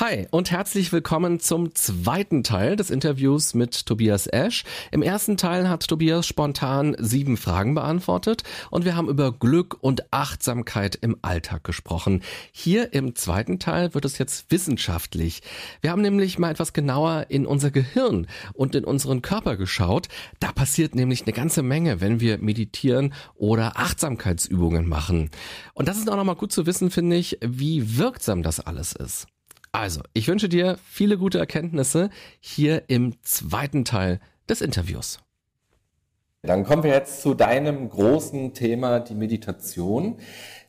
Hi und herzlich willkommen zum zweiten Teil des Interviews mit Tobias Esch. Im ersten Teil hat Tobias spontan sieben Fragen beantwortet und wir haben über Glück und Achtsamkeit im Alltag gesprochen. Hier im zweiten Teil wird es jetzt wissenschaftlich. Wir haben nämlich mal etwas genauer in unser Gehirn und in unseren Körper geschaut. Da passiert nämlich eine ganze Menge, wenn wir meditieren oder Achtsamkeitsübungen machen. Und das ist auch nochmal gut zu wissen, finde ich, wie wirksam das alles ist. Also, ich wünsche dir viele gute Erkenntnisse hier im zweiten Teil des Interviews. Dann kommen wir jetzt zu deinem großen Thema, die Meditation.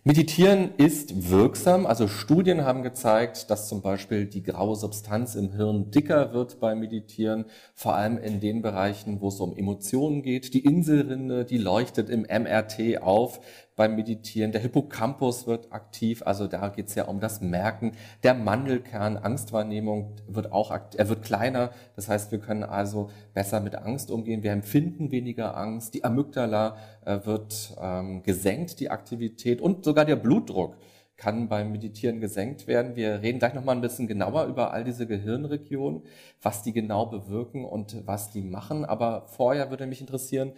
Meditieren ist wirksam. Also Studien haben gezeigt, dass zum Beispiel die graue Substanz im Hirn dicker wird beim Meditieren, vor allem in den Bereichen, wo es um Emotionen geht. Die Inselrinde, die leuchtet im MRT auf beim Meditieren. Der Hippocampus wird aktiv, also da geht es ja um das Merken. Der Mandelkern, Angstwahrnehmung wird auch, er wird kleiner. Das heißt, wir können also besser mit Angst umgehen. Wir empfinden weniger Angst. Die Amygdala äh, wird ähm, gesenkt, die Aktivität und sogar der Blutdruck kann beim Meditieren gesenkt werden. Wir reden gleich noch mal ein bisschen genauer über all diese Gehirnregionen, was die genau bewirken und was die machen. Aber vorher würde mich interessieren,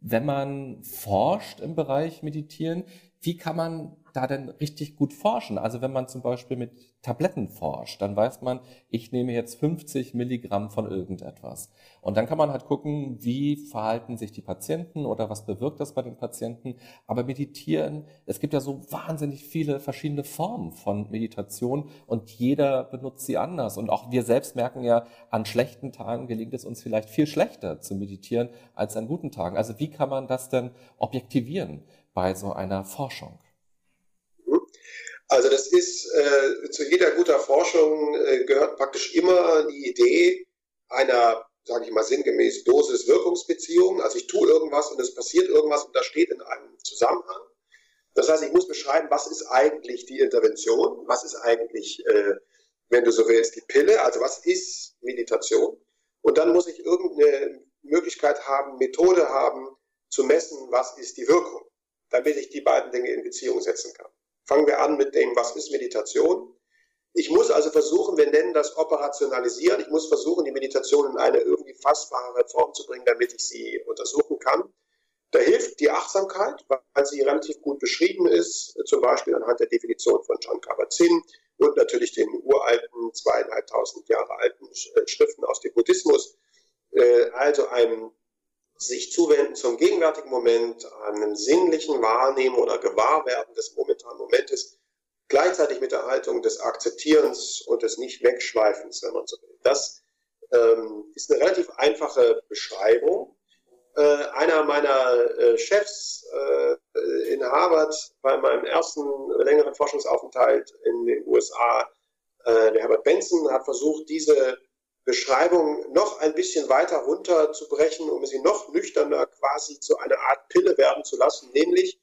wenn man forscht im Bereich Meditieren, wie kann man da denn richtig gut forschen? Also wenn man zum Beispiel mit Tabletten forscht, dann weiß man, ich nehme jetzt 50 Milligramm von irgendetwas. Und dann kann man halt gucken, wie verhalten sich die Patienten oder was bewirkt das bei den Patienten. Aber meditieren, es gibt ja so wahnsinnig viele verschiedene Formen von Meditation und jeder benutzt sie anders. Und auch wir selbst merken ja, an schlechten Tagen gelingt es uns vielleicht viel schlechter zu meditieren als an guten Tagen. Also wie kann man das denn objektivieren? bei so einer Forschung? Also das ist äh, zu jeder guter Forschung äh, gehört praktisch immer die Idee einer, sage ich mal sinngemäß, Dosis-Wirkungsbeziehung. Also ich tue irgendwas und es passiert irgendwas und das steht in einem Zusammenhang. Das heißt, ich muss beschreiben, was ist eigentlich die Intervention, was ist eigentlich, äh, wenn du so willst, die Pille, also was ist Meditation. Und dann muss ich irgendeine Möglichkeit haben, Methode haben, zu messen, was ist die Wirkung damit ich die beiden Dinge in Beziehung setzen kann. Fangen wir an mit dem, was ist Meditation? Ich muss also versuchen, wir nennen das operationalisieren. Ich muss versuchen, die Meditation in eine irgendwie fassbare Form zu bringen, damit ich sie untersuchen kann. Da hilft die Achtsamkeit, weil sie relativ gut beschrieben ist, zum Beispiel anhand der Definition von John Kabat-Zinn und natürlich den uralten, zweieinhalbtausend Jahre alten Schriften aus dem Buddhismus. Äh, also ein sich zuwenden zum gegenwärtigen Moment, einem sinnlichen Wahrnehmen oder Gewahrwerden des momentanen Momentes, gleichzeitig mit der Haltung des Akzeptierens und des Nicht-Wegschweifens, wenn man so will. Das ähm, ist eine relativ einfache Beschreibung. Äh, einer meiner äh, Chefs äh, in Harvard bei meinem ersten längeren Forschungsaufenthalt in den USA, äh, der Herbert Benson, hat versucht, diese Beschreibung noch ein bisschen weiter runterzubrechen, um sie noch nüchterner quasi zu einer Art Pille werden zu lassen, nämlich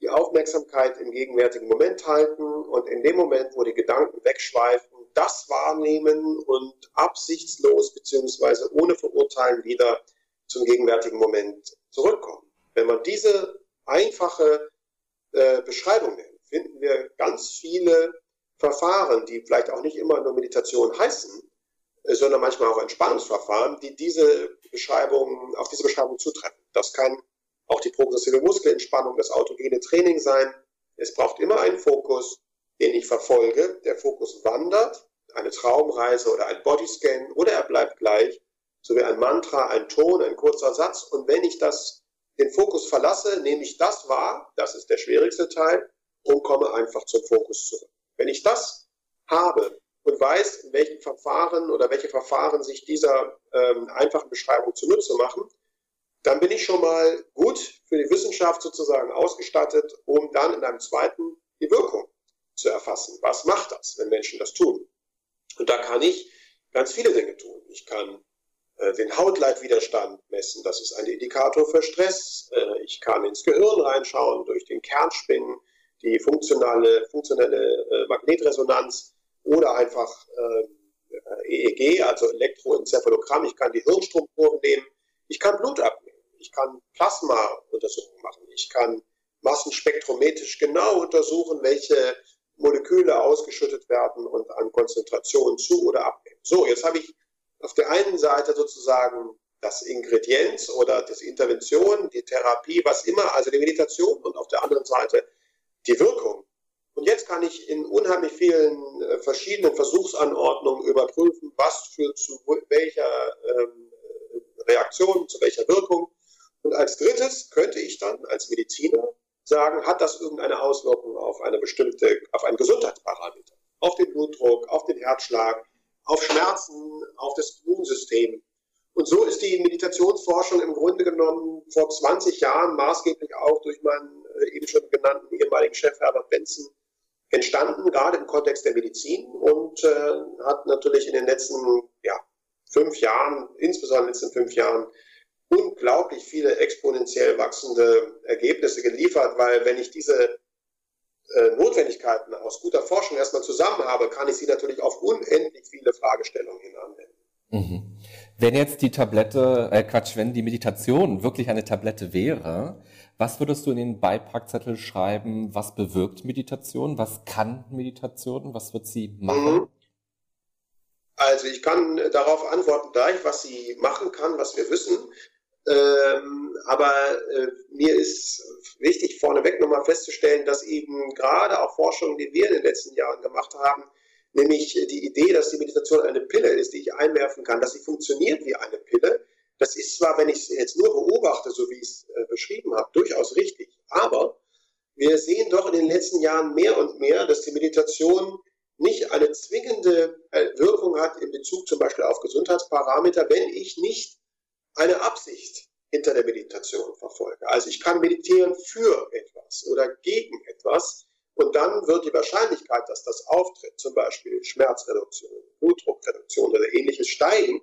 die Aufmerksamkeit im gegenwärtigen Moment halten und in dem Moment, wo die Gedanken wegschweifen, das wahrnehmen und absichtslos bzw. ohne Verurteilen wieder zum gegenwärtigen Moment zurückkommen. Wenn man diese einfache äh, Beschreibung nennt, finden wir ganz viele Verfahren, die vielleicht auch nicht immer nur Meditation heißen, sondern manchmal auch Entspannungsverfahren, die diese Beschreibung, auf diese Beschreibung zutreffen. Das kann auch die progressive Muskelentspannung, das autogene Training sein. Es braucht immer einen Fokus, den ich verfolge. Der Fokus wandert, eine Traumreise oder ein Bodyscan oder er bleibt gleich, so wie ein Mantra, ein Ton, ein kurzer Satz. Und wenn ich das, den Fokus verlasse, nehme ich das wahr, das ist der schwierigste Teil, und komme einfach zum Fokus zurück. Wenn ich das habe, und weiß, in welchen Verfahren oder welche Verfahren sich dieser ähm, einfachen Beschreibung zunutze machen, dann bin ich schon mal gut für die Wissenschaft sozusagen ausgestattet, um dann in einem zweiten die Wirkung zu erfassen. Was macht das, wenn Menschen das tun? Und da kann ich ganz viele Dinge tun. Ich kann äh, den Hautleitwiderstand messen, das ist ein Indikator für Stress. Äh, ich kann ins Gehirn reinschauen durch den Kernspinnen, die funktionale, funktionelle äh, Magnetresonanz oder einfach äh, EEG, also Elektroenzephalogramm. Ich kann die Hirnstromkurven nehmen. Ich kann Plasma-Untersuchungen machen, ich kann massenspektrometrisch genau untersuchen, welche Moleküle ausgeschüttet werden und an Konzentration zu oder abnehmen. So, jetzt habe ich auf der einen Seite sozusagen das Ingredienz oder das Intervention, die Therapie, was immer, also die Meditation und auf der anderen Seite die Wirkung. Und jetzt kann ich in unheimlich vielen äh, verschiedenen Versuchsanordnungen überprüfen, was führt zu welcher ähm, Reaktion, zu welcher Wirkung. Und als drittes könnte ich dann als Mediziner sagen, hat das irgendeine Auswirkung auf eine bestimmte, auf einen Gesundheitsparameter, auf den Blutdruck, auf den Herzschlag, auf Schmerzen, auf das Immunsystem. Und so ist die Meditationsforschung im Grunde genommen vor 20 Jahren maßgeblich auch durch meinen äh, eben schon genannten ehemaligen Chef Herbert Benson entstanden, gerade im Kontext der Medizin und äh, hat natürlich in den letzten ja, fünf Jahren, insbesondere in den letzten fünf Jahren, unglaublich viele exponentiell wachsende Ergebnisse geliefert, weil wenn ich diese äh, Notwendigkeiten aus guter Forschung erstmal zusammen habe, kann ich sie natürlich auf unendlich viele Fragestellungen hin anwenden. Mhm. Wenn jetzt die Tablette, äh Quatsch, wenn die Meditation wirklich eine Tablette wäre, was würdest du in den Beipackzettel schreiben? Was bewirkt Meditation? Was kann Meditation? Was wird sie machen? Mhm. Also ich kann darauf antworten gleich, was sie machen kann, was wir wissen. Ähm, aber äh, mir ist wichtig, vorneweg nochmal festzustellen, dass eben gerade auch Forschungen, die wir in den letzten Jahren gemacht haben, nämlich die Idee, dass die Meditation eine Pille ist, die ich einwerfen kann, dass sie funktioniert wie eine Pille. Das ist zwar, wenn ich es jetzt nur beobachte, so wie ich es äh, beschrieben habe, durchaus richtig, aber wir sehen doch in den letzten Jahren mehr und mehr, dass die Meditation nicht eine zwingende äh, Wirkung hat in Bezug zum Beispiel auf Gesundheitsparameter, wenn ich nicht eine Absicht hinter der Meditation verfolge. Also ich kann meditieren für etwas oder gegen etwas und dann wird die Wahrscheinlichkeit, dass das auftritt, zum Beispiel Schmerzreduktion, Blutdruckreduktion oder ähnliches steigen.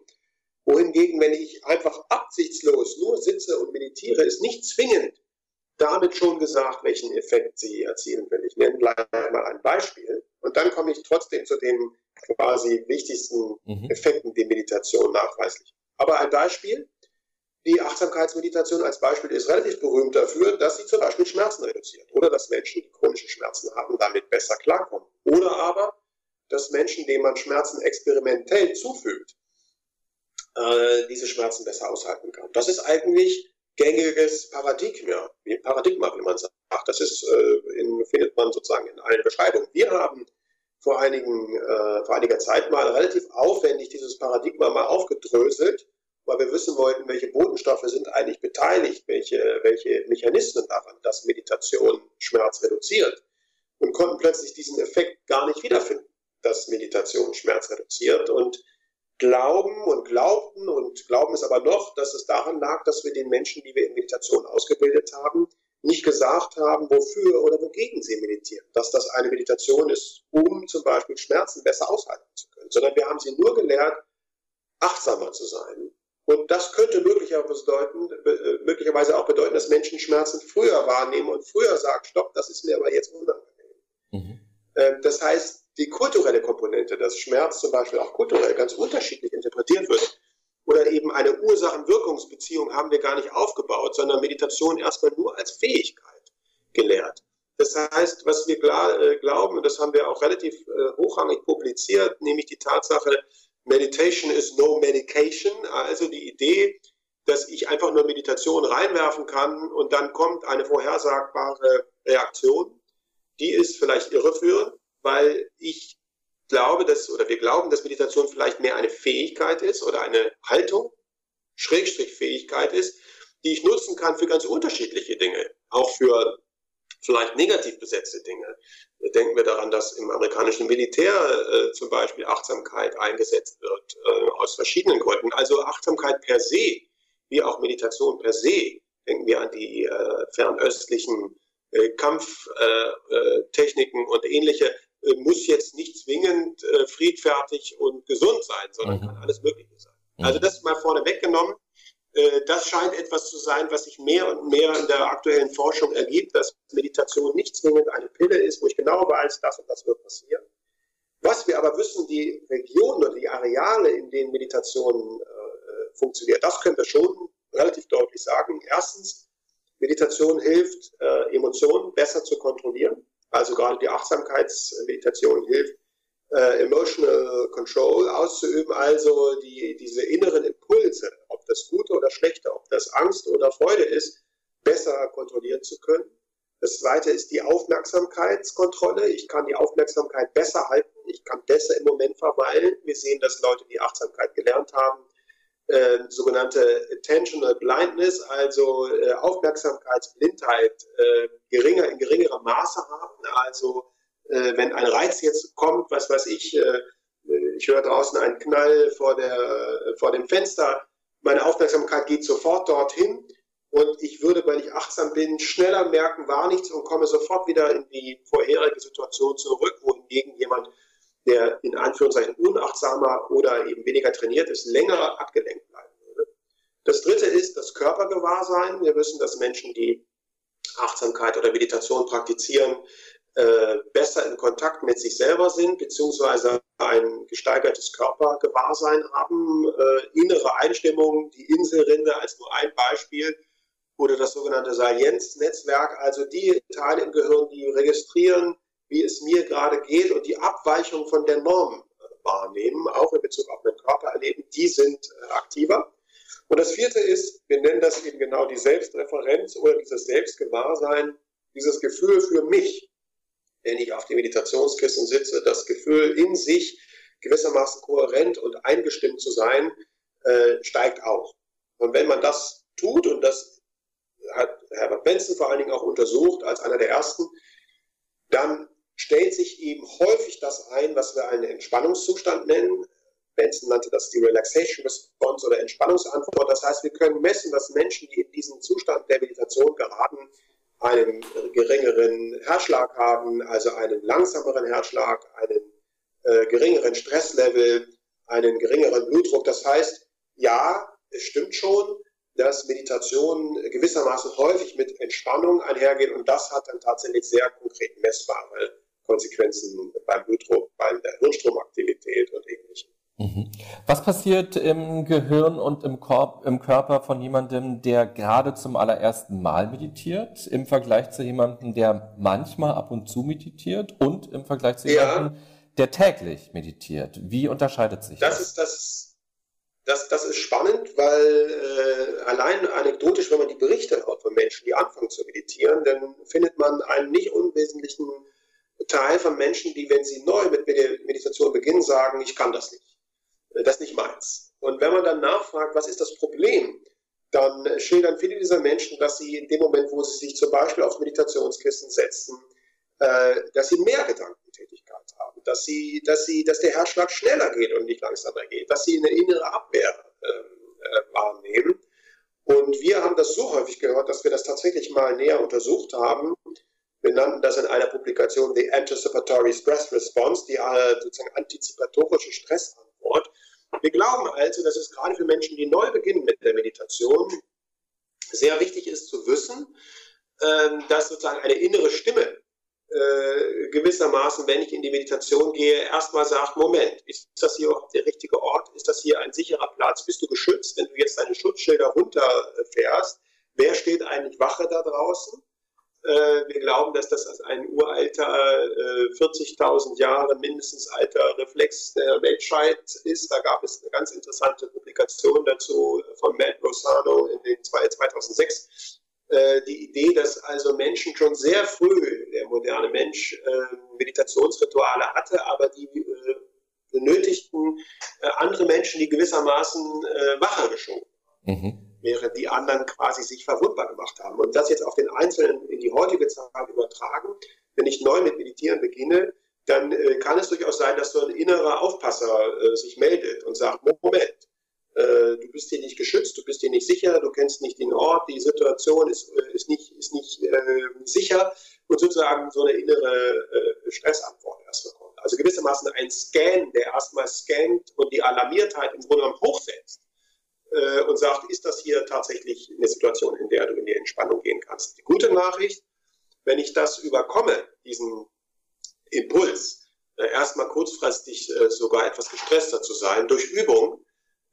Wohingegen, wenn ich einfach absichtslos nur sitze und meditiere, ist nicht zwingend damit schon gesagt, welchen Effekt sie erzielen will. Ich nenne gleich mal ein Beispiel und dann komme ich trotzdem zu den quasi wichtigsten mhm. Effekten, die Meditation nachweislich. Aber ein Beispiel, die Achtsamkeitsmeditation als Beispiel ist relativ berühmt dafür, dass sie zum Beispiel Schmerzen reduziert oder dass Menschen, die chronische Schmerzen haben, damit besser klarkommen. Oder aber, dass Menschen, denen man Schmerzen experimentell zufügt, äh, diese Schmerzen besser aushalten kann. Das ist eigentlich gängiges Paradigma, Paradigma, wie man sagt. Das ist, äh, in, findet man sozusagen in allen Beschreibungen. Wir haben vor, einigen, äh, vor einiger Zeit mal relativ aufwendig dieses Paradigma mal aufgedröselt weil wir wissen wollten, welche Botenstoffe sind eigentlich beteiligt, welche, welche Mechanismen daran, dass Meditation Schmerz reduziert. Und konnten plötzlich diesen Effekt gar nicht wiederfinden, dass Meditation Schmerz reduziert. Und glauben und glaubten und glauben es aber noch, dass es daran lag, dass wir den Menschen, die wir in Meditation ausgebildet haben, nicht gesagt haben, wofür oder wogegen sie meditieren. Dass das eine Meditation ist, um zum Beispiel Schmerzen besser aushalten zu können, sondern wir haben sie nur gelehrt, achtsamer zu sein, und das könnte möglicherweise, bedeuten, äh, möglicherweise auch bedeuten, dass Menschen Schmerzen früher wahrnehmen und früher sagen, stopp, das ist mir aber jetzt unangenehm. Mhm. Ähm, das heißt, die kulturelle Komponente, dass Schmerz zum Beispiel auch kulturell ganz unterschiedlich interpretiert wird, oder eben eine Ursachen-Wirkungsbeziehung haben wir gar nicht aufgebaut, sondern Meditation erstmal nur als Fähigkeit gelehrt. Das heißt, was wir äh, glauben, und das haben wir auch relativ äh, hochrangig publiziert, nämlich die Tatsache, Meditation is no medication, also die Idee, dass ich einfach nur Meditation reinwerfen kann und dann kommt eine vorhersagbare Reaktion. Die ist vielleicht irreführend, weil ich glaube, dass, oder wir glauben, dass Meditation vielleicht mehr eine Fähigkeit ist oder eine Haltung, Schrägstrich Fähigkeit ist, die ich nutzen kann für ganz unterschiedliche Dinge. Auch für vielleicht negativ besetzte Dinge. Denken wir daran, dass im amerikanischen Militär äh, zum Beispiel Achtsamkeit eingesetzt wird, äh, aus verschiedenen Gründen. Also Achtsamkeit per se, wie auch Meditation per se. Denken wir an die äh, fernöstlichen äh, Kampftechniken und ähnliche, äh, muss jetzt nicht zwingend äh, friedfertig und gesund sein, sondern mhm. kann alles Mögliche sein. Mhm. Also das mal vorne weggenommen. Äh, das scheint etwas zu sein, was sich mehr und mehr in der aktuellen Forschung ergibt, dass Meditation nicht zwingend eine Pille ist, wo ich genau weiß, das und das wird passieren. Was wir aber wissen, die Regionen oder die Areale, in denen Meditation äh, funktioniert, das können wir schon relativ deutlich sagen. Erstens, Meditation hilft, äh, Emotionen besser zu kontrollieren. Also gerade die Achtsamkeitsmeditation hilft, äh, Emotional Control auszuüben, also die, diese inneren Impulse, ob das Gute oder Schlechte, ob das Angst oder Freude ist, besser kontrollieren zu können. Das zweite ist die Aufmerksamkeitskontrolle. Ich kann die Aufmerksamkeit besser halten. Ich kann besser im Moment verweilen. Wir sehen, dass Leute, die Achtsamkeit gelernt haben, äh, sogenannte Attentional Blindness, also äh, Aufmerksamkeitsblindheit, äh, geringer, in geringerem Maße haben. Also äh, wenn ein Reiz jetzt kommt, was weiß ich, äh, ich höre draußen einen Knall vor, der, vor dem Fenster, meine Aufmerksamkeit geht sofort dorthin und ich würde, weil ich achtsam bin, schneller merken, war nichts und komme sofort wieder in die vorherige Situation zurück, wohingegen jemand, der in Anführungszeichen unachtsamer oder eben weniger trainiert ist, länger abgelenkt bleiben würde. Das dritte ist das Körpergewahrsein. Wir wissen, dass Menschen, die Achtsamkeit oder Meditation praktizieren, äh, besser in Kontakt mit sich selber sind, beziehungsweise ein gesteigertes Körpergewahrsein haben, äh, innere Einstimmung, die Inselrinde als nur ein Beispiel. Oder das sogenannte Salienznetzwerk, also die Teile im Gehirn, die registrieren, wie es mir gerade geht und die Abweichung von der Norm wahrnehmen, auch in Bezug auf mein Körpererleben, die sind äh, aktiver. Und das vierte ist, wir nennen das eben genau die Selbstreferenz oder dieses Selbstgewahrsein, dieses Gefühl für mich, wenn ich auf dem Meditationskissen sitze, das Gefühl in sich gewissermaßen kohärent und eingestimmt zu sein, äh, steigt auch. Und wenn man das tut, und das hat Herbert Benson vor allen Dingen auch untersucht als einer der ersten, dann stellt sich eben häufig das ein, was wir einen Entspannungszustand nennen. Benson nannte das die Relaxation Response oder Entspannungsantwort. Das heißt, wir können messen, dass Menschen, die in diesen Zustand der Meditation geraten, einen geringeren Herzschlag haben, also einen langsameren Herzschlag, einen äh, geringeren Stresslevel, einen geringeren Blutdruck. Das heißt, ja, es stimmt schon, dass Meditation gewissermaßen häufig mit Entspannung einhergeht und das hat dann tatsächlich sehr konkret messbare Konsequenzen beim Blutdruck, bei der Hirnstromaktivität und ähnlichem. Mhm. Was passiert im Gehirn und im, Korb, im Körper von jemandem, der gerade zum allerersten Mal meditiert, im Vergleich zu jemandem, der manchmal ab und zu meditiert und im Vergleich zu ja. jemandem, der täglich meditiert? Wie unterscheidet sich das? Das ist, das ist, das, das ist spannend, weil äh, allein anekdotisch, wenn man die Berichte hört von Menschen, die anfangen zu meditieren, dann findet man einen nicht unwesentlichen Teil von Menschen, die, wenn sie neu mit Meditation beginnen, sagen, ich kann das nicht. Äh, das ist nicht meins. Und wenn man dann nachfragt, was ist das Problem, dann schildern viele dieser Menschen, dass sie in dem Moment, wo sie sich zum Beispiel aufs Meditationskissen setzen, äh, dass sie mehr Gedankentätigkeit haben, dass, sie, dass, sie, dass der Herzschlag schneller geht und nicht langsamer geht, dass sie eine innere Abwehr ähm, äh, wahrnehmen. Und wir haben das so häufig gehört, dass wir das tatsächlich mal näher untersucht haben. Wir nannten das in einer Publikation die Anticipatory Stress Response, die äh, sozusagen antizipatorische Stressantwort. Wir glauben also, dass es gerade für Menschen, die neu beginnen mit der Meditation, sehr wichtig ist zu wissen, ähm, dass sozusagen eine innere Stimme äh, gewissermaßen, wenn ich in die Meditation gehe, erstmal sagt, Moment, ist das hier der richtige Ort? Ist das hier ein sicherer Platz? Bist du geschützt, wenn du jetzt deine Schutzschilder runterfährst? Wer steht eigentlich Wache da draußen? Äh, wir glauben, dass das ein uralter, 40.000 äh, Jahre mindestens alter Reflex der Menschheit ist. Da gab es eine ganz interessante Publikation dazu von Matt Rosano in den 2006. Äh, die Idee, dass also Menschen schon sehr früh, der moderne Mensch, Meditationsrituale hatte, aber die benötigten andere Menschen, die gewissermaßen wacher geschoben. Mhm während die anderen quasi sich verwundbar gemacht haben. Und das jetzt auf den Einzelnen in die heutige Zeit übertragen, wenn ich neu mit Meditieren beginne, dann äh, kann es durchaus sein, dass so ein innerer Aufpasser äh, sich meldet und sagt, Moment, äh, du bist hier nicht geschützt, du bist hier nicht sicher, du kennst nicht den Ort, die Situation ist, äh, ist nicht, ist nicht äh, sicher und sozusagen so eine innere äh, Stressantwort erstmal kommt. Also gewissermaßen ein Scan, der erstmal scannt und die Alarmiertheit im Grunde genommen hochsetzt äh, und sagt, ist das hier tatsächlich eine Situation, in der du in die Entspannung gehen kannst. Die gute Nachricht, wenn ich das überkomme, diesen Impuls, äh, erstmal kurzfristig äh, sogar etwas gestresster zu sein, durch Übung,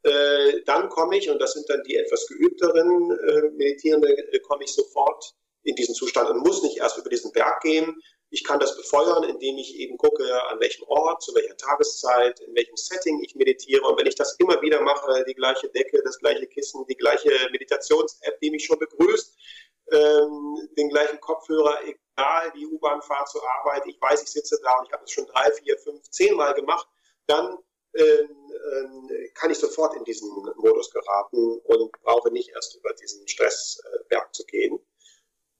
äh, dann komme ich, und das sind dann die etwas geübteren äh, Meditierende, äh, komme ich sofort in diesen Zustand und muss nicht erst über diesen Berg gehen. Ich kann das befeuern, indem ich eben gucke, an welchem Ort, zu welcher Tageszeit, in welchem Setting ich meditiere. Und wenn ich das immer wieder mache, die gleiche Decke, das gleiche Kissen, die gleiche Meditations-App, die mich schon begrüßt, ähm, den gleichen Kopfhörer, egal die U-Bahn-Fahrt zur Arbeit, ich weiß, ich sitze da und ich habe es schon drei, vier, fünf, zehn Mal gemacht, dann ähm, ähm, kann ich sofort in diesen Modus geraten und brauche nicht erst über diesen Stressberg zu gehen.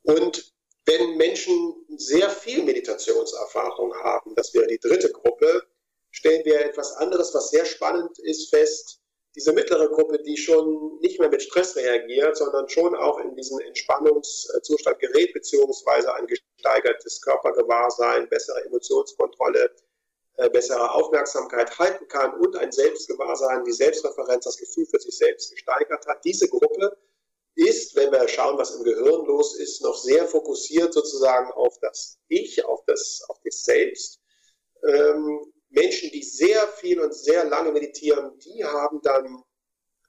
Und wenn Menschen sehr viel Meditationserfahrung haben, das wäre die dritte Gruppe, stellen wir etwas anderes, was sehr spannend ist, fest. Diese mittlere Gruppe, die schon nicht mehr mit Stress reagiert, sondern schon auch in diesen Entspannungszustand gerät, beziehungsweise ein gesteigertes Körpergewahrsein, bessere Emotionskontrolle, äh, bessere Aufmerksamkeit halten kann und ein Selbstgewahrsein, die Selbstreferenz, das Gefühl für sich selbst gesteigert hat. Diese Gruppe ist, wenn wir schauen, was im Gehirn los ist, noch sehr fokussiert sozusagen auf das Ich, auf das, auf das Selbst. Ähm, Menschen, die sehr viel und sehr lange meditieren, die haben dann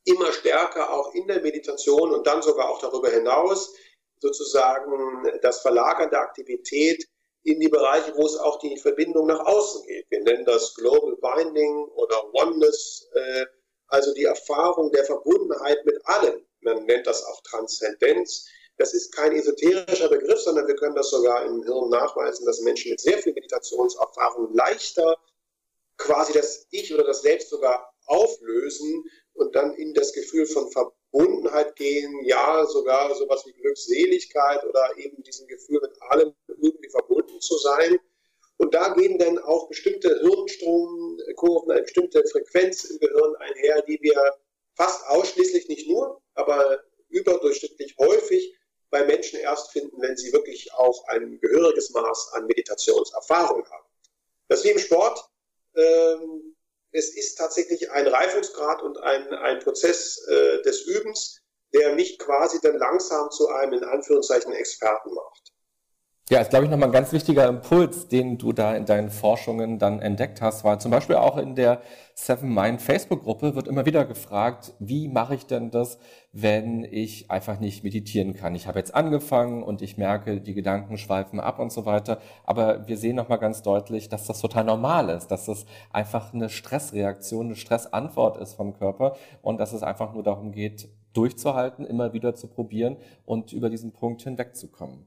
immer stärker auch in der Meditation und dann sogar auch darüber hinaus sozusagen das Verlagern der Aktivität in die Bereiche, wo es auch die Verbindung nach außen geht. Wir nennen das Global Binding oder Oneness, äh, also die Erfahrung der Verbundenheit mit allem man nennt das auch Transzendenz. Das ist kein esoterischer Begriff, sondern wir können das sogar im Hirn nachweisen, dass Menschen mit sehr viel Meditationserfahrung leichter quasi das Ich oder das Selbst sogar auflösen und dann in das Gefühl von Verbundenheit gehen, ja, sogar sowas wie Glückseligkeit oder eben diesen Gefühl mit allem irgendwie verbunden zu sein. Und da gehen dann auch bestimmte Hirnstromkurven, eine bestimmte Frequenz im Gehirn einher, die wir fast ausschließlich, nicht nur, aber überdurchschnittlich häufig bei Menschen erst finden, wenn sie wirklich auch ein gehöriges Maß an Meditationserfahrung haben. Das ist wie im Sport. Ähm, es ist tatsächlich ein Reifungsgrad und ein, ein Prozess äh, des Übens, der mich quasi dann langsam zu einem in Anführungszeichen Experten macht. Ja, ist, glaube ich, nochmal ein ganz wichtiger Impuls, den du da in deinen Forschungen dann entdeckt hast, weil zum Beispiel auch in der Seven Mind Facebook-Gruppe wird immer wieder gefragt, wie mache ich denn das, wenn ich einfach nicht meditieren kann? Ich habe jetzt angefangen und ich merke, die Gedanken schweifen ab und so weiter, aber wir sehen nochmal ganz deutlich, dass das total normal ist, dass das einfach eine Stressreaktion, eine Stressantwort ist vom Körper und dass es einfach nur darum geht, durchzuhalten, immer wieder zu probieren und über diesen Punkt hinwegzukommen.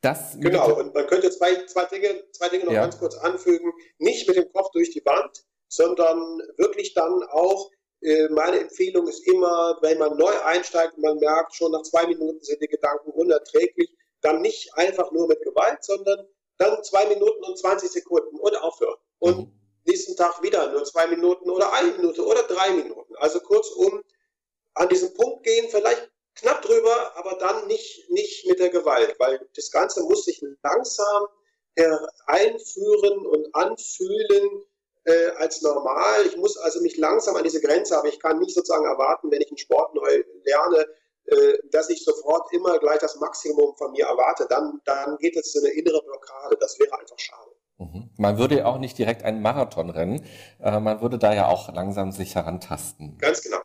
Das genau, und man könnte zwei, zwei, Dinge, zwei Dinge noch ja. ganz kurz anfügen. Nicht mit dem Kopf durch die Wand, sondern wirklich dann auch, äh, meine Empfehlung ist immer, wenn man neu einsteigt und man merkt, schon nach zwei Minuten sind die Gedanken unerträglich, dann nicht einfach nur mit Gewalt, sondern dann zwei Minuten und 20 Sekunden und aufhören. Und mhm. nächsten Tag wieder nur zwei Minuten oder eine Minute oder drei Minuten. Also kurzum, an diesen Punkt gehen, vielleicht knapp drüber, aber dann nicht, nicht mit der Gewalt, weil das Ganze muss sich langsam einführen und anfühlen äh, als normal. Ich muss also mich langsam an diese Grenze, aber ich kann nicht sozusagen erwarten, wenn ich einen Sport neu lerne, äh, dass ich sofort immer gleich das Maximum von mir erwarte. Dann, dann geht es in eine innere Blockade. Das wäre einfach schade. Mhm. Man würde ja auch nicht direkt einen Marathon rennen. Äh, man würde da ja auch langsam sich herantasten. Ganz genau.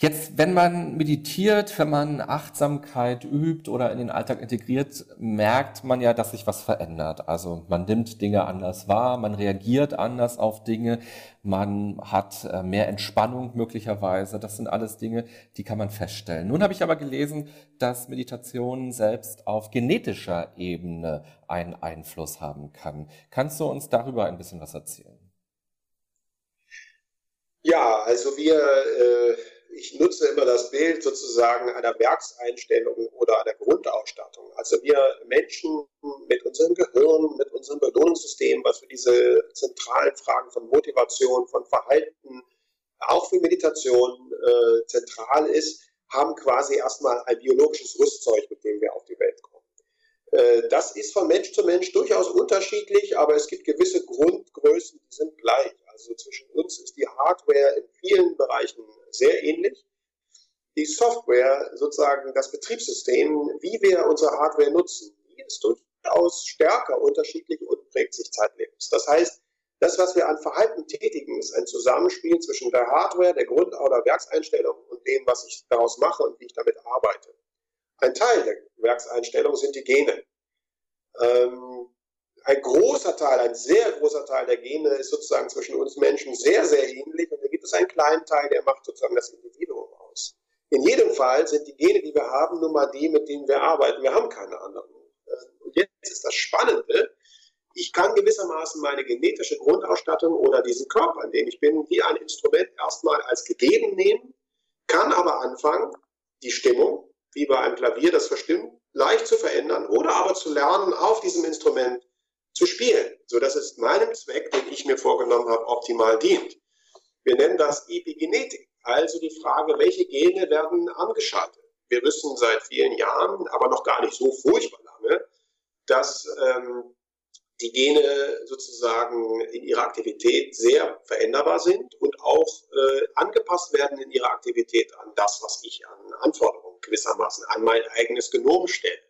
Jetzt, wenn man meditiert, wenn man Achtsamkeit übt oder in den Alltag integriert, merkt man ja, dass sich was verändert. Also man nimmt Dinge anders wahr, man reagiert anders auf Dinge, man hat äh, mehr Entspannung möglicherweise. Das sind alles Dinge, die kann man feststellen. Nun habe ich aber gelesen, dass Meditation selbst auf genetischer Ebene einen Einfluss haben kann. Kannst du uns darüber ein bisschen was erzählen? Ja, also wir äh ich nutze immer das Bild sozusagen einer Werkseinstellung oder einer Grundausstattung. Also wir Menschen mit unserem Gehirn, mit unserem Belohnungssystem, was für diese zentralen Fragen von Motivation, von Verhalten, auch für Meditation äh, zentral ist, haben quasi erstmal ein biologisches Rüstzeug, mit dem wir auf die Welt kommen. Äh, das ist von Mensch zu Mensch durchaus unterschiedlich, aber es gibt gewisse Grundgrößen, die sind gleich. Also zwischen uns ist die Hardware in vielen Bereichen sehr ähnlich. Die Software, sozusagen das Betriebssystem, wie wir unsere Hardware nutzen, die ist durchaus stärker unterschiedlich und prägt sich zeitlebens. Das heißt, Das, was wir an Verhalten tätigen, ist ein Zusammenspiel zwischen der Hardware, der Grund- oder Werkseinstellung und dem, was ich daraus mache und wie ich damit arbeite. Ein Teil der Werkseinstellung sind die Gene. Ähm, ein großer Teil, ein sehr großer Teil der Gene ist sozusagen zwischen uns Menschen sehr, sehr ähnlich. Und da gibt es einen kleinen Teil, der macht sozusagen das Individuum aus. In jedem Fall sind die Gene, die wir haben, nun mal die, mit denen wir arbeiten. Wir haben keine anderen. Und jetzt ist das Spannende. Ich kann gewissermaßen meine genetische Grundausstattung oder diesen Körper, in dem ich bin, wie ein Instrument erstmal als gegeben nehmen, kann aber anfangen, die Stimmung, wie bei einem Klavier das verstimmt, leicht zu verändern oder aber zu lernen, auf diesem Instrument zu spielen, sodass es meinem Zweck, den ich mir vorgenommen habe, optimal dient. Wir nennen das Epigenetik, also die Frage, welche Gene werden angeschaltet. Wir wissen seit vielen Jahren, aber noch gar nicht so furchtbar lange, dass ähm, die Gene sozusagen in ihrer Aktivität sehr veränderbar sind und auch äh, angepasst werden in ihrer Aktivität an das, was ich an Anforderungen gewissermaßen an mein eigenes Genom stelle.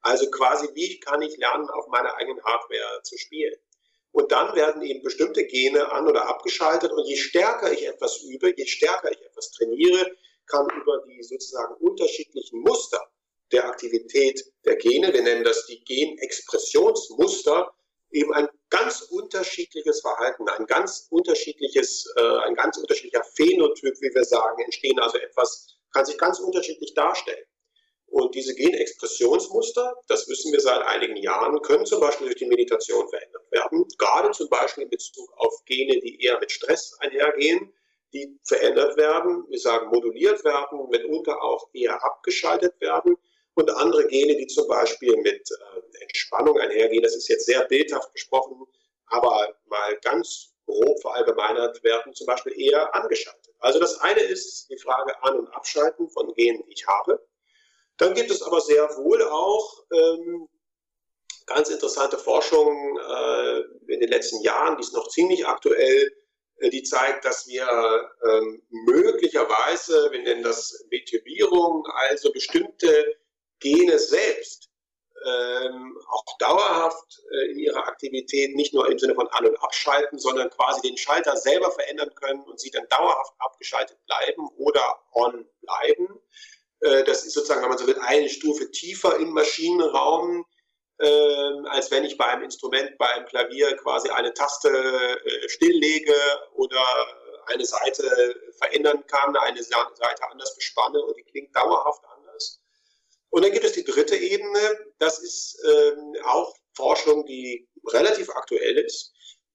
Also quasi, wie kann ich lernen, auf meiner eigenen Hardware zu spielen? Und dann werden eben bestimmte Gene an- oder abgeschaltet. Und je stärker ich etwas übe, je stärker ich etwas trainiere, kann über die sozusagen unterschiedlichen Muster der Aktivität der Gene, wir nennen das die Genexpressionsmuster, eben ein ganz unterschiedliches Verhalten, ein ganz unterschiedliches, äh, ein ganz unterschiedlicher Phänotyp, wie wir sagen, entstehen. Also etwas kann sich ganz unterschiedlich darstellen. Und diese Genexpressionsmuster, das wissen wir seit einigen Jahren, können zum Beispiel durch die Meditation verändert werden. Gerade zum Beispiel in Bezug auf Gene, die eher mit Stress einhergehen, die verändert werden, wir sagen moduliert werden, mitunter auch eher abgeschaltet werden und andere Gene, die zum Beispiel mit äh, Entspannung einhergehen. Das ist jetzt sehr bildhaft gesprochen, aber mal ganz grob verallgemeinert werden, zum Beispiel eher angeschaltet. Also das eine ist die Frage An- und Abschalten von Genen, die ich habe. Dann gibt es aber sehr wohl auch ähm, ganz interessante Forschung äh, in den letzten Jahren, die ist noch ziemlich aktuell, äh, die zeigt, dass wir ähm, möglicherweise, wir nennen das Methyllierung, also bestimmte Gene selbst ähm, auch dauerhaft äh, in ihrer Aktivität nicht nur im Sinne von An- und Abschalten, sondern quasi den Schalter selber verändern können und sie dann dauerhaft abgeschaltet bleiben oder on bleiben. Äh, das ist sozusagen, wenn man so will, eine Stufe tiefer im Maschinenraum, äh, als wenn ich bei einem Instrument, beim Klavier quasi eine Taste äh, stilllege oder eine Seite verändern kann, eine Seite anders bespanne und die klingt dauerhaft. Und dann gibt es die dritte Ebene, das ist ähm, auch Forschung, die relativ aktuell ist.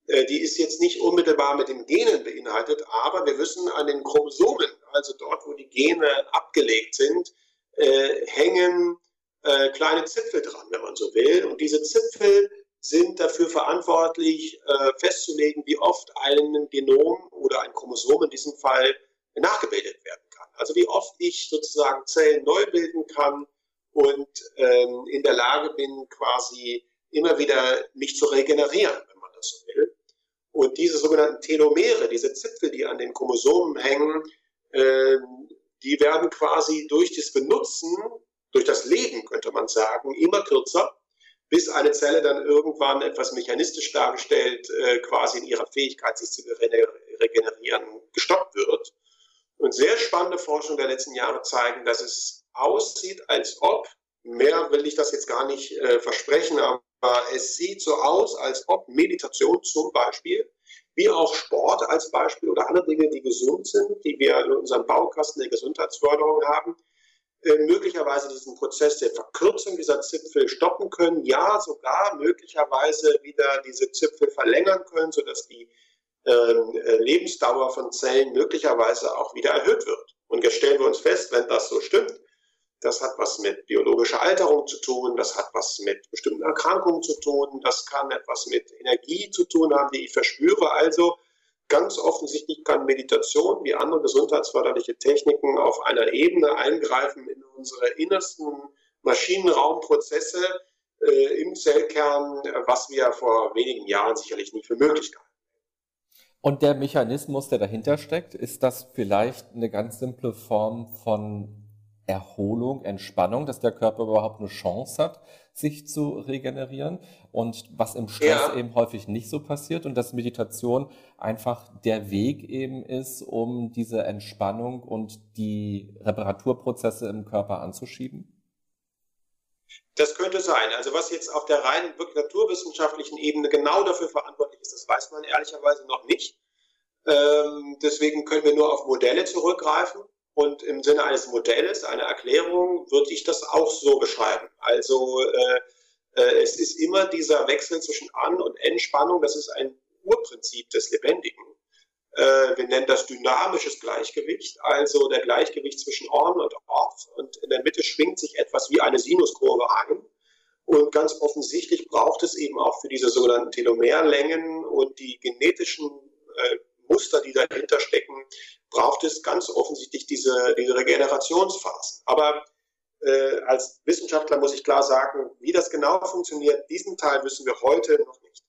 Äh, die ist jetzt nicht unmittelbar mit den Genen beinhaltet, aber wir wissen an den Chromosomen, also dort, wo die Gene abgelegt sind, äh, hängen äh, kleine Zipfel dran, wenn man so will. Und diese Zipfel sind dafür verantwortlich, äh, festzulegen, wie oft ein Genom oder ein Chromosom in diesem Fall nachgebildet werden kann. Also wie oft ich sozusagen Zellen neu bilden kann, und ähm, in der Lage bin, quasi immer wieder mich zu regenerieren, wenn man das so will. Und diese sogenannten Telomere, diese Zipfel, die an den Chromosomen hängen, äh, die werden quasi durch das Benutzen, durch das Leben, könnte man sagen, immer kürzer, bis eine Zelle dann irgendwann etwas mechanistisch dargestellt, äh, quasi in ihrer Fähigkeit, sich zu regenerieren, gestoppt wird. Und sehr spannende Forschung der letzten Jahre zeigen, dass es aussieht, als ob, mehr will ich das jetzt gar nicht äh, versprechen, aber es sieht so aus, als ob Meditation zum Beispiel, wie auch Sport als Beispiel oder andere Dinge, die gesund sind, die wir in unserem Baukasten der Gesundheitsförderung haben, äh, möglicherweise diesen Prozess der Verkürzung dieser Zipfel stoppen können, ja sogar möglicherweise wieder diese Zipfel verlängern können, sodass die ähm, äh, Lebensdauer von Zellen möglicherweise auch wieder erhöht wird. Und jetzt stellen wir uns fest, wenn das so stimmt, das hat was mit biologischer Alterung zu tun, das hat was mit bestimmten Erkrankungen zu tun, das kann etwas mit Energie zu tun haben, die ich verspüre. Also ganz offensichtlich kann Meditation wie andere gesundheitsförderliche Techniken auf einer Ebene eingreifen in unsere innersten Maschinenraumprozesse äh, im Zellkern, was wir vor wenigen Jahren sicherlich nicht für möglich hatten. Und der Mechanismus, der dahinter steckt, ist das vielleicht eine ganz simple Form von Erholung, Entspannung, dass der Körper überhaupt eine Chance hat, sich zu regenerieren und was im Stress ja. eben häufig nicht so passiert und dass Meditation einfach der Weg eben ist, um diese Entspannung und die Reparaturprozesse im Körper anzuschieben? Das könnte sein. Also was jetzt auf der rein naturwissenschaftlichen Ebene genau dafür verantwortlich ist, das weiß man ehrlicherweise noch nicht. Ähm, deswegen können wir nur auf Modelle zurückgreifen. Und im Sinne eines Modells, einer Erklärung, würde ich das auch so beschreiben. Also äh, äh, es ist immer dieser Wechsel zwischen An- und Entspannung, das ist ein Urprinzip des Lebendigen. Äh, wir nennen das dynamisches Gleichgewicht, also der Gleichgewicht zwischen On und Off. Und in der Mitte schwingt sich etwas wie eine Sinuskurve ein. Und ganz offensichtlich braucht es eben auch für diese sogenannten Telomerlängen und die genetischen äh, Muster, die dahinter stecken, braucht es ganz offensichtlich diese, diese Regenerationsphasen. Aber äh, als Wissenschaftler muss ich klar sagen, wie das genau funktioniert, diesen Teil wissen wir heute noch nicht.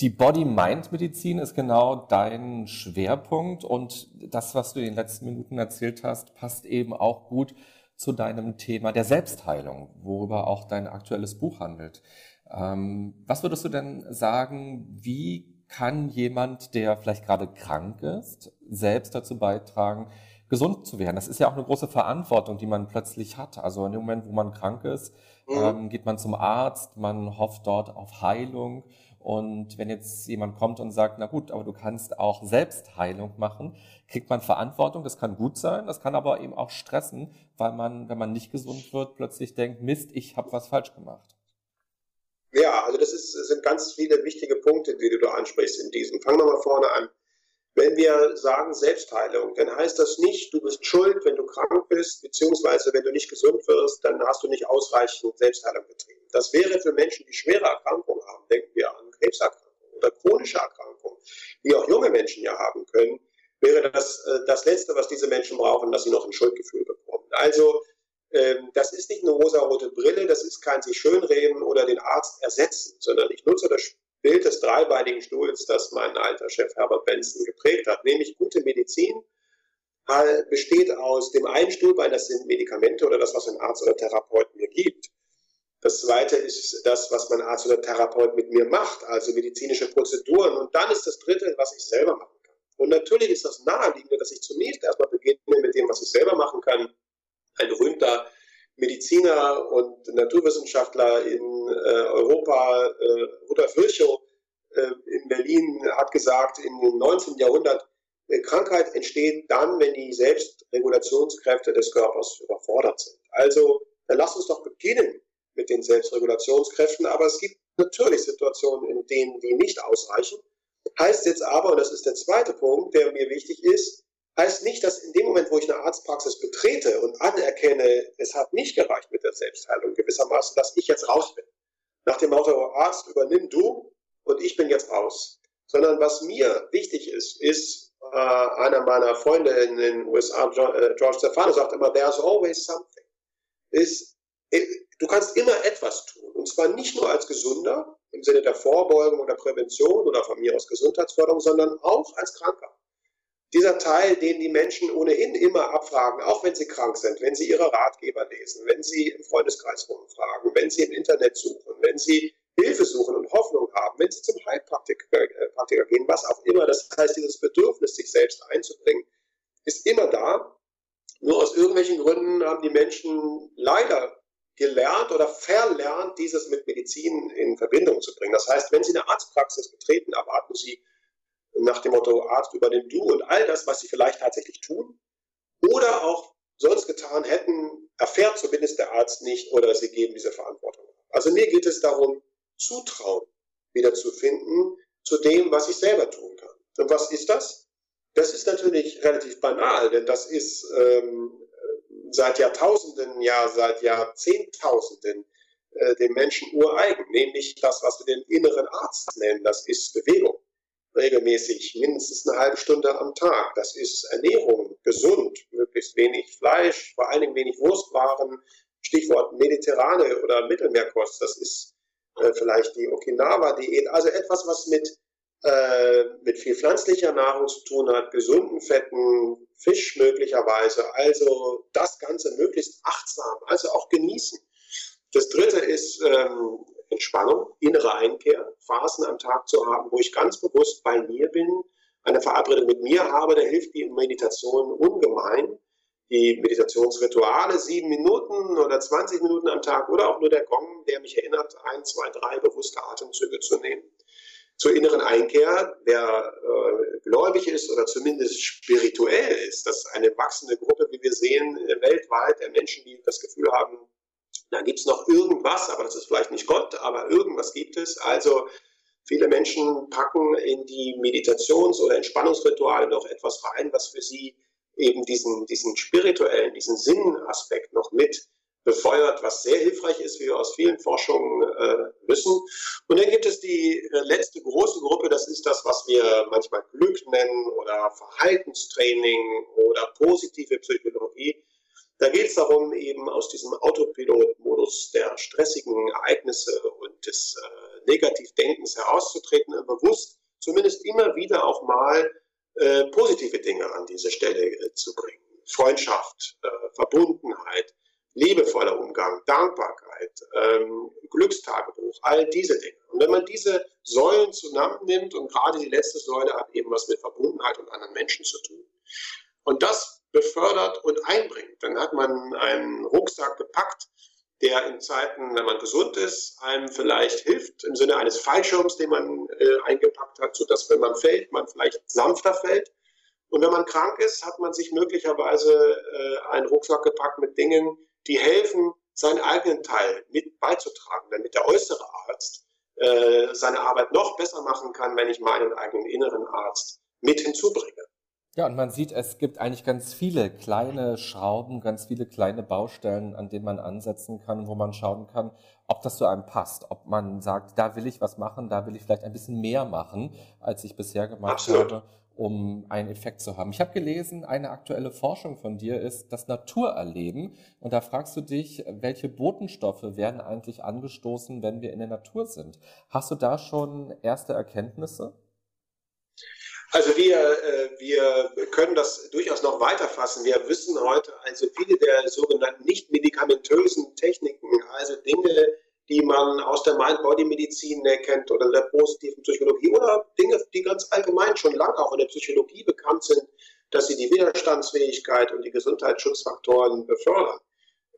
Die Body-Mind-Medizin ist genau dein Schwerpunkt und das, was du in den letzten Minuten erzählt hast, passt eben auch gut zu deinem Thema der Selbstheilung, worüber auch dein aktuelles Buch handelt. Ähm, was würdest du denn sagen, wie kann jemand, der vielleicht gerade krank ist, selbst dazu beitragen, gesund zu werden. Das ist ja auch eine große Verantwortung, die man plötzlich hat. Also in dem Moment, wo man krank ist, mhm. ähm, geht man zum Arzt, man hofft dort auf Heilung. Und wenn jetzt jemand kommt und sagt, na gut, aber du kannst auch Selbstheilung machen, kriegt man Verantwortung. Das kann gut sein, das kann aber eben auch stressen, weil man, wenn man nicht gesund wird, plötzlich denkt, Mist, ich habe was falsch gemacht. Ja, also das ist, sind ganz viele wichtige Punkte, die du da ansprichst in diesem. Fangen wir mal vorne an. Wenn wir sagen Selbstheilung, dann heißt das nicht, du bist schuld, wenn du krank bist, beziehungsweise wenn du nicht gesund wirst, dann hast du nicht ausreichend Selbstheilung betrieben. Das wäre für Menschen, die schwere Erkrankungen haben, denken wir an Krebserkrankungen oder chronische Erkrankungen, die auch junge Menschen ja haben können, wäre das äh, das Letzte, was diese Menschen brauchen, dass sie noch ein Schuldgefühl bekommen. Also das ist nicht eine rosarote Brille, das ist kein sich schönreden oder den Arzt ersetzen, sondern ich nutze das Bild des dreibeinigen Stuhls, das mein alter Chef Herbert Benson geprägt hat, nämlich gute Medizin besteht aus dem einen Stuhlbein, das sind Medikamente oder das, was ein Arzt oder Therapeut mir gibt. Das zweite ist das, was mein Arzt oder Therapeut mit mir macht, also medizinische Prozeduren. Und dann ist das dritte, was ich selber machen kann. Und natürlich ist das naheliegende, dass ich zunächst erstmal beginne mit dem, was ich selber machen kann, ein berühmter Mediziner und Naturwissenschaftler in äh, Europa, äh, Rudolf Virchow äh, in Berlin, hat gesagt, im 19. Jahrhundert, Krankheit entsteht dann, wenn die Selbstregulationskräfte des Körpers überfordert sind. Also dann lass uns doch beginnen mit den Selbstregulationskräften, aber es gibt natürlich Situationen, in denen die nicht ausreichen. Heißt jetzt aber, und das ist der zweite Punkt, der mir wichtig ist, heißt nicht, dass in dem Moment, wo ich eine Arztpraxis betrete und anerkenne, es hat nicht gereicht mit der Selbstheilung gewissermaßen, dass ich jetzt raus bin. Nach dem Motto, Arzt, übernimm du und ich bin jetzt raus. Sondern was mir wichtig ist, ist, äh, einer meiner Freunde in den USA, äh, George Stefano, sagt immer, there's always something. Ist, äh, du kannst immer etwas tun. Und zwar nicht nur als Gesunder, im Sinne der Vorbeugung oder Prävention oder von mir aus Gesundheitsförderung, sondern auch als Kranker dieser Teil, den die Menschen ohnehin immer abfragen, auch wenn sie krank sind, wenn sie ihre Ratgeber lesen, wenn sie im Freundeskreis rumfragen, wenn sie im Internet suchen, wenn sie Hilfe suchen und Hoffnung haben, wenn sie zum Heilpraktiker äh, gehen, was auch immer. Das heißt, dieses Bedürfnis, sich selbst einzubringen, ist immer da. Nur aus irgendwelchen Gründen haben die Menschen leider gelernt oder verlernt, dieses mit Medizin in Verbindung zu bringen. Das heißt, wenn Sie eine Arztpraxis betreten, erwarten Sie nach dem Motto Arzt übernimm du und all das, was sie vielleicht tatsächlich tun oder auch sonst getan hätten, erfährt zumindest der Arzt nicht oder sie geben diese Verantwortung. Also mir geht es darum, Zutrauen wieder zu dem, was ich selber tun kann. Und was ist das? Das ist natürlich relativ banal, denn das ist ähm, seit Jahrtausenden, ja seit Jahrzehntausenden äh, dem Menschen ureigen, nämlich das, was wir den inneren Arzt nennen, das ist Bewegung regelmäßig, mindestens eine halbe Stunde am Tag. Das ist Ernährung, gesund, möglichst wenig Fleisch, vor allen Dingen wenig Wurstwaren. Stichwort mediterrane oder Mittelmeerkost, das ist äh, vielleicht die Okinawa-Diät. Also etwas, was mit äh, mit viel pflanzlicher Nahrung zu tun hat, gesunden Fetten, Fisch möglicherweise. Also das Ganze möglichst achtsam, also auch genießen. Das dritte ist ähm, Entspannung, innere Einkehr, Phasen am Tag zu haben, wo ich ganz bewusst bei mir bin, eine Verabredung mit mir habe, da hilft die Meditation ungemein. Die Meditationsrituale, sieben Minuten oder 20 Minuten am Tag oder auch nur der Gong, der mich erinnert, ein, zwei, drei bewusste Atemzüge zu nehmen. Zur inneren Einkehr, wer äh, gläubig ist oder zumindest spirituell ist, das ist eine wachsende Gruppe, wie wir sehen, äh, weltweit der Menschen, die das Gefühl haben, da gibt es noch irgendwas, aber das ist vielleicht nicht Gott, aber irgendwas gibt es. Also viele Menschen packen in die Meditations- oder Entspannungsrituale noch etwas rein, was für sie eben diesen, diesen spirituellen, diesen Sinnaspekt noch mit befeuert, was sehr hilfreich ist, wie wir aus vielen Forschungen äh, wissen. Und dann gibt es die äh, letzte große Gruppe, das ist das, was wir manchmal Glück nennen oder Verhaltenstraining oder positive Psychologie. Da geht es darum, eben aus diesem Autopilot-Modus der stressigen Ereignisse und des äh, Negativdenkens herauszutreten und bewusst zumindest immer wieder auch mal äh, positive Dinge an diese Stelle äh, zu bringen. Freundschaft, äh, Verbundenheit, liebevoller Umgang, Dankbarkeit, ähm, Glückstagebuch, all diese Dinge. Und wenn man diese Säulen zusammennimmt und gerade die letzte Säule hat eben was mit Verbundenheit und anderen Menschen zu tun. Und das befördert und einbringt. Dann hat man einen Rucksack gepackt, der in Zeiten, wenn man gesund ist, einem vielleicht hilft, im Sinne eines Fallschirms, den man äh, eingepackt hat, sodass, wenn man fällt, man vielleicht sanfter fällt. Und wenn man krank ist, hat man sich möglicherweise äh, einen Rucksack gepackt mit Dingen, die helfen, seinen eigenen Teil mit beizutragen, damit der äußere Arzt äh, seine Arbeit noch besser machen kann, wenn ich meinen eigenen inneren Arzt mit hinzubringe. Ja, und man sieht, es gibt eigentlich ganz viele kleine Schrauben, ganz viele kleine Baustellen, an denen man ansetzen kann, wo man schauen kann, ob das zu einem passt, ob man sagt, da will ich was machen, da will ich vielleicht ein bisschen mehr machen, als ich bisher gemacht Absolut. habe, um einen Effekt zu haben. Ich habe gelesen, eine aktuelle Forschung von dir ist das Naturerleben. Und da fragst du dich, welche Botenstoffe werden eigentlich angestoßen, wenn wir in der Natur sind? Hast du da schon erste Erkenntnisse? Also wir, äh, wir können das durchaus noch weiterfassen. Wir wissen heute also viele der sogenannten nicht medikamentösen Techniken, also Dinge, die man aus der Mind-Body-Medizin kennt oder der positiven Psychologie oder Dinge, die ganz allgemein schon lange auch in der Psychologie bekannt sind, dass sie die Widerstandsfähigkeit und die Gesundheitsschutzfaktoren befördern.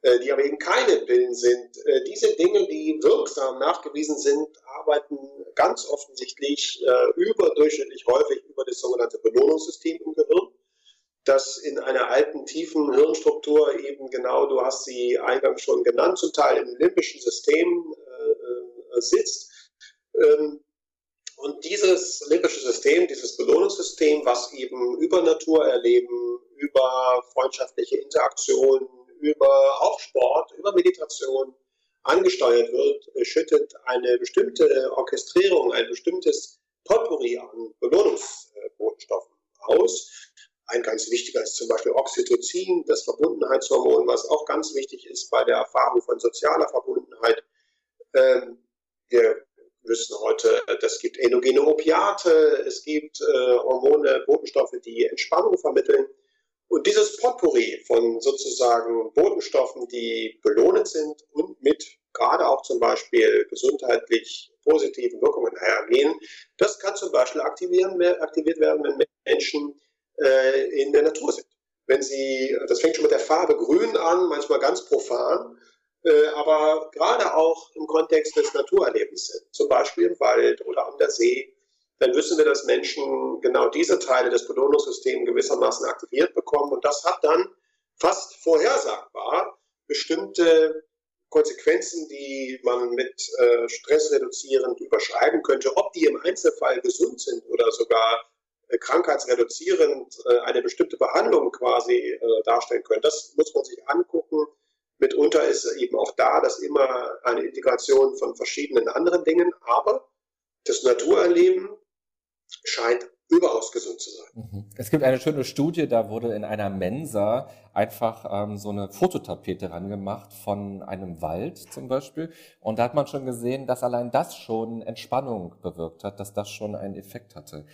Äh, die aber eben keine Pillen sind. Äh, diese Dinge, die wirksam nachgewiesen sind, arbeiten ganz offensichtlich äh, überdurchschnittlich häufig über das sogenannte Belohnungssystem im Gehirn, das in einer alten, tiefen Hirnstruktur eben genau, du hast sie eingangs schon genannt, zum Teil im limbischen System sitzt. Ähm, und dieses limbische System, dieses Belohnungssystem, was eben über Natur erleben, über freundschaftliche Interaktionen, über auch Sport, über Meditation angesteuert wird, schüttet eine bestimmte Orchestrierung, ein bestimmtes Potpourri an Belohnungsbotenstoffen aus. Ein ganz wichtiger ist zum Beispiel Oxytocin, das Verbundenheitshormon, was auch ganz wichtig ist bei der Erfahrung von sozialer Verbundenheit. Ähm, wir wissen heute, es gibt endogene Opiate, es gibt äh, Hormone, Botenstoffe, die Entspannung vermitteln. Und dieses Potpourri von sozusagen Botenstoffen, die belohnt sind und mit gerade auch zum Beispiel gesundheitlich positiven Wirkungen hergehen, das kann zum Beispiel aktivieren, aktiviert werden, wenn Menschen äh, in der Natur sind. Wenn sie, das fängt schon mit der Farbe Grün an, manchmal ganz profan, äh, aber gerade auch im Kontext des Naturerlebens sind, zum Beispiel im Wald oder an der See dann wissen wir, dass Menschen genau diese Teile des Belohnungssystems gewissermaßen aktiviert bekommen. Und das hat dann fast vorhersagbar bestimmte Konsequenzen, die man mit äh, Stress reduzierend überschreiben könnte. Ob die im Einzelfall gesund sind oder sogar äh, krankheitsreduzierend äh, eine bestimmte Behandlung quasi äh, darstellen können, das muss man sich angucken. Mitunter ist eben auch da das immer eine Integration von verschiedenen anderen Dingen, aber das Naturerleben scheint überaus gesund zu sein. Mhm. Es gibt eine schöne Studie, da wurde in einer Mensa einfach ähm, so eine Fototapete rangemacht von einem Wald zum Beispiel. Und da hat man schon gesehen, dass allein das schon Entspannung bewirkt hat, dass das schon einen Effekt hatte.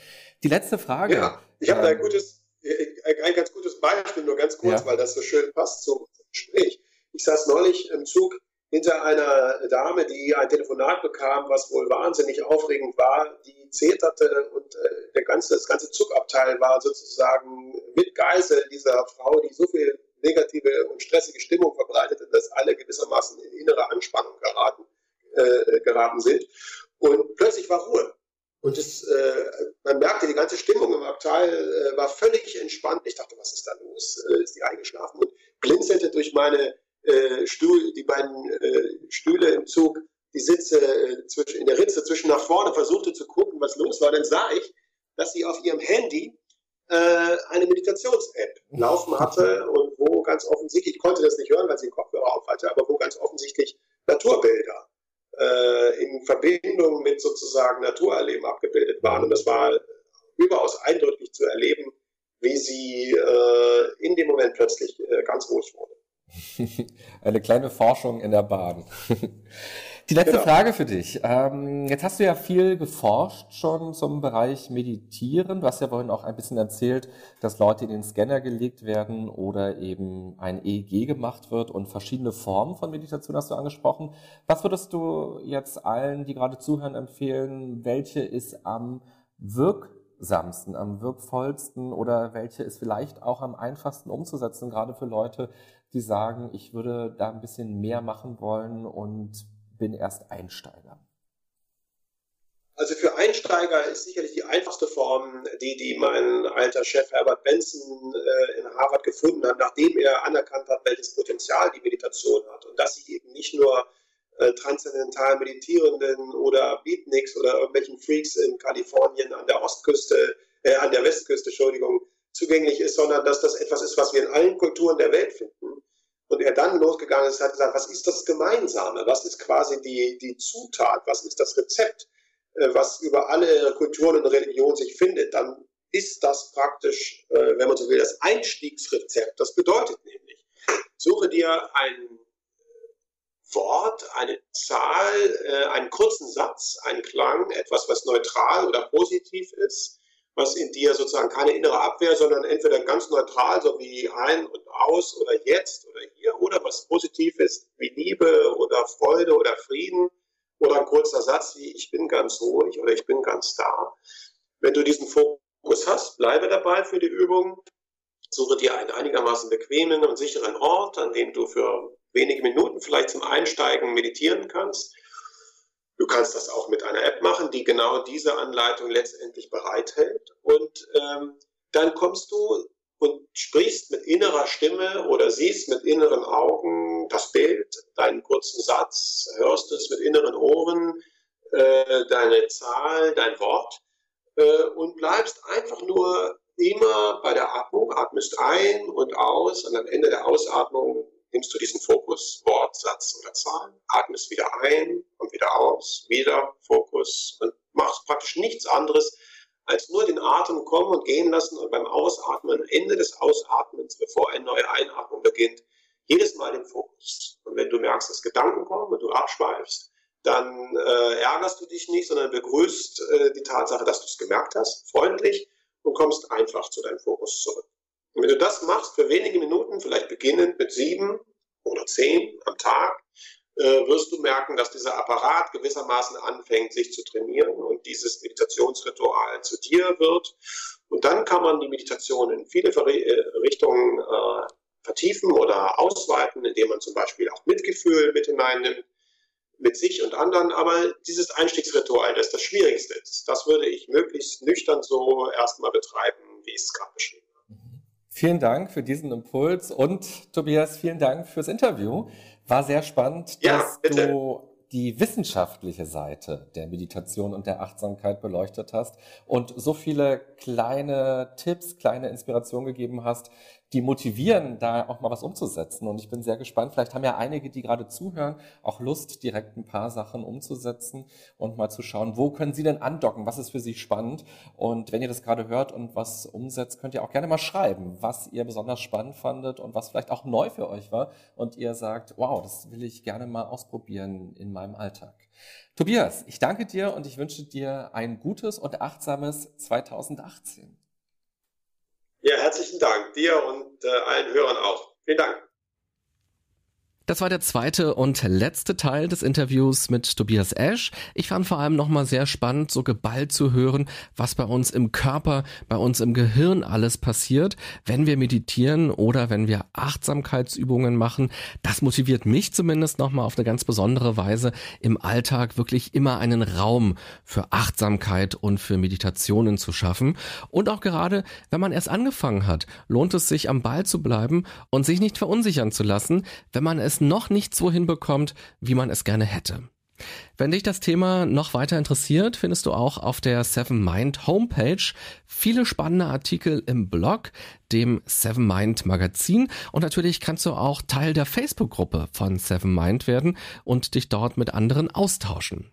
Die letzte Frage. Ja, ich habe ähm, ein gutes, äh, ein ganz gutes Beispiel, nur ganz kurz, ja. weil das so schön passt zum Gespräch. Ich saß neulich im Zug hinter einer Dame, die ein Telefonat bekam, was wohl wahnsinnig aufregend war, die zeterte und äh, der ganze, das ganze Zugabteil war sozusagen mit Geisel dieser Frau, die so viel negative und stressige Stimmung verbreitete, dass alle gewissermaßen in innere Anspannung geraten, äh, geraten sind. Und plötzlich war Ruhe. Und es, äh, man merkte, die ganze Stimmung im Abteil äh, war völlig entspannt. Ich dachte, was ist da los? Äh, ist die eingeschlafen? Und blinzelte durch meine äh, Stuhl, die beiden äh, Stühle im Zug, die Sitze äh, zwischen, in der Ritze zwischen nach vorne, versuchte zu gucken, was los war. Dann sah ich, dass sie auf ihrem Handy äh, eine Meditations-App laufen hatte und wo ganz offensichtlich, ich konnte das nicht hören, weil sie den Kopfhörer auf hatte, aber wo ganz offensichtlich Naturbilder äh, in Verbindung mit sozusagen Naturerleben abgebildet waren. Und das war überaus eindrücklich zu erleben, wie sie äh, in dem Moment plötzlich äh, ganz ruhig wurde. Eine kleine Forschung in der Bahn. Die letzte genau. Frage für dich. Ähm, jetzt hast du ja viel geforscht schon zum Bereich Meditieren. Du hast ja vorhin auch ein bisschen erzählt, dass Leute in den Scanner gelegt werden oder eben ein EEG gemacht wird und verschiedene Formen von Meditation hast du angesprochen. Was würdest du jetzt allen, die gerade zuhören, empfehlen? Welche ist am wirksamsten, am wirkvollsten oder welche ist vielleicht auch am einfachsten umzusetzen, gerade für Leute, die sagen, ich würde da ein bisschen mehr machen wollen und bin erst Einsteiger? Also für Einsteiger ist sicherlich die einfachste Form die, die mein alter Chef Herbert Benson äh, in Harvard gefunden hat, nachdem er anerkannt hat, welches Potenzial die Meditation hat und dass sie eben nicht nur äh, transzendental Meditierenden oder Beatniks oder irgendwelchen Freaks in Kalifornien an der Ostküste, äh, an der Westküste, Entschuldigung, zugänglich ist, sondern dass das etwas ist, was wir in allen Kulturen der Welt finden. Und er dann losgegangen ist, hat gesagt, was ist das Gemeinsame? Was ist quasi die, die Zutat? Was ist das Rezept, äh, was über alle Kulturen und Religionen sich findet? Dann ist das praktisch, äh, wenn man so will, das Einstiegsrezept. Das bedeutet nämlich, suche dir ein Wort, eine Zahl, äh, einen kurzen Satz, einen Klang, etwas, was neutral oder positiv ist, was in dir sozusagen keine innere Abwehr, sondern entweder ganz neutral, so wie ein und aus oder jetzt oder hier, oder was positiv ist, wie Liebe oder Freude oder Frieden, oder ein kurzer Satz wie ich bin ganz ruhig oder ich bin ganz da. Wenn du diesen Fokus hast, bleibe dabei für die Übung, suche dir einen einigermaßen bequemen und sicheren Ort, an dem du für wenige Minuten vielleicht zum Einsteigen meditieren kannst Du kannst das auch mit einer App machen, die genau diese Anleitung letztendlich bereithält. Und ähm, dann kommst du und sprichst mit innerer Stimme oder siehst mit inneren Augen das Bild, deinen kurzen Satz, hörst es mit inneren Ohren, äh, deine Zahl, dein Wort äh, und bleibst einfach nur immer bei der Atmung, atmest ein und aus und am Ende der Ausatmung nimmst du diesen Fokus, Wort, Satz oder Zahl, atmest wieder ein und wieder aus, wieder Fokus und machst praktisch nichts anderes, als nur den Atem kommen und gehen lassen und beim Ausatmen, Ende des Ausatmens, bevor eine neue Einatmung beginnt, jedes Mal den Fokus. Und wenn du merkst, dass Gedanken kommen und du abschweifst, dann äh, ärgerst du dich nicht, sondern begrüßt äh, die Tatsache, dass du es gemerkt hast, freundlich und kommst einfach zu deinem Fokus zurück. Und wenn du das machst für wenige Minuten, vielleicht beginnend mit sieben oder zehn am Tag, äh, wirst du merken, dass dieser Apparat gewissermaßen anfängt, sich zu trainieren und dieses Meditationsritual zu dir wird. Und dann kann man die Meditation in viele äh, Richtungen äh, vertiefen oder ausweiten, indem man zum Beispiel auch Mitgefühl mit hineinnimmt, mit sich und anderen. Aber dieses Einstiegsritual, das das Schwierigste ist, das würde ich möglichst nüchtern so erstmal betreiben, wie es gerade beschrieben Vielen Dank für diesen Impuls und Tobias, vielen Dank fürs Interview. War sehr spannend, ja, dass bitte. du die wissenschaftliche Seite der Meditation und der Achtsamkeit beleuchtet hast und so viele kleine Tipps, kleine Inspirationen gegeben hast, die motivieren, da auch mal was umzusetzen. Und ich bin sehr gespannt. Vielleicht haben ja einige, die gerade zuhören, auch Lust, direkt ein paar Sachen umzusetzen und mal zu schauen, wo können sie denn andocken? Was ist für sie spannend? Und wenn ihr das gerade hört und was umsetzt, könnt ihr auch gerne mal schreiben, was ihr besonders spannend fandet und was vielleicht auch neu für euch war und ihr sagt, wow, das will ich gerne mal ausprobieren in meinem Alltag. Tobias, ich danke dir und ich wünsche dir ein gutes und achtsames 2018. Ja, herzlichen Dank dir und äh, allen Hörern auch. Vielen Dank. Das war der zweite und letzte Teil des Interviews mit Tobias Esch. Ich fand vor allem nochmal sehr spannend, so geballt zu hören, was bei uns im Körper, bei uns im Gehirn alles passiert, wenn wir meditieren oder wenn wir Achtsamkeitsübungen machen. Das motiviert mich zumindest nochmal auf eine ganz besondere Weise im Alltag wirklich immer einen Raum für Achtsamkeit und für Meditationen zu schaffen. Und auch gerade, wenn man erst angefangen hat, lohnt es sich am Ball zu bleiben und sich nicht verunsichern zu lassen, wenn man es es noch nicht so hinbekommt, wie man es gerne hätte. Wenn dich das Thema noch weiter interessiert, findest du auch auf der Seven Mind Homepage viele spannende Artikel im Blog, dem Seven Mind Magazin und natürlich kannst du auch Teil der Facebook-Gruppe von Seven Mind werden und dich dort mit anderen austauschen.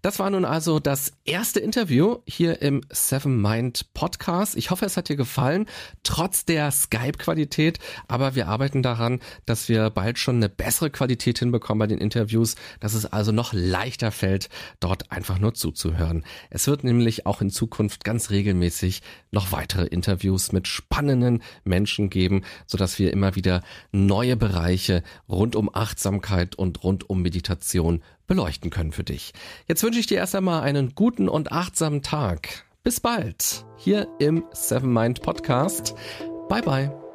Das war nun also das erste Interview hier im Seven Mind Podcast. Ich hoffe, es hat dir gefallen, trotz der Skype-Qualität. Aber wir arbeiten daran, dass wir bald schon eine bessere Qualität hinbekommen bei den Interviews, dass es also noch leichter fällt, dort einfach nur zuzuhören. Es wird nämlich auch in Zukunft ganz regelmäßig noch weitere Interviews mit spannenden Menschen geben, sodass wir immer wieder neue Bereiche rund um Achtsamkeit und rund um Meditation beleuchten können für dich. Jetzt wünsche ich dir erst einmal einen guten und achtsamen Tag. Bis bald hier im Seven Mind Podcast. Bye bye.